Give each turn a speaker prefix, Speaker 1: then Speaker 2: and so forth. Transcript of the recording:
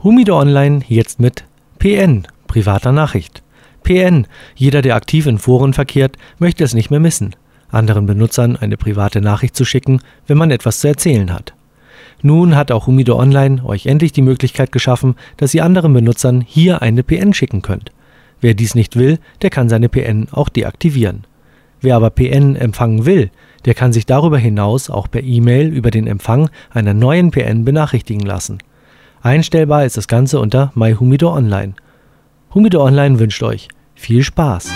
Speaker 1: Humido Online jetzt mit PN, privater Nachricht. PN, jeder, der aktiv in Foren verkehrt, möchte es nicht mehr missen, anderen Benutzern eine private Nachricht zu schicken, wenn man etwas zu erzählen hat. Nun hat auch Humido Online euch endlich die Möglichkeit geschaffen, dass ihr anderen Benutzern hier eine PN schicken könnt. Wer dies nicht will, der kann seine PN auch deaktivieren. Wer aber PN empfangen will, der kann sich darüber hinaus auch per E-Mail über den Empfang einer neuen PN benachrichtigen lassen. Einstellbar ist das Ganze unter MyHumido Online. Humido Online wünscht euch viel Spaß!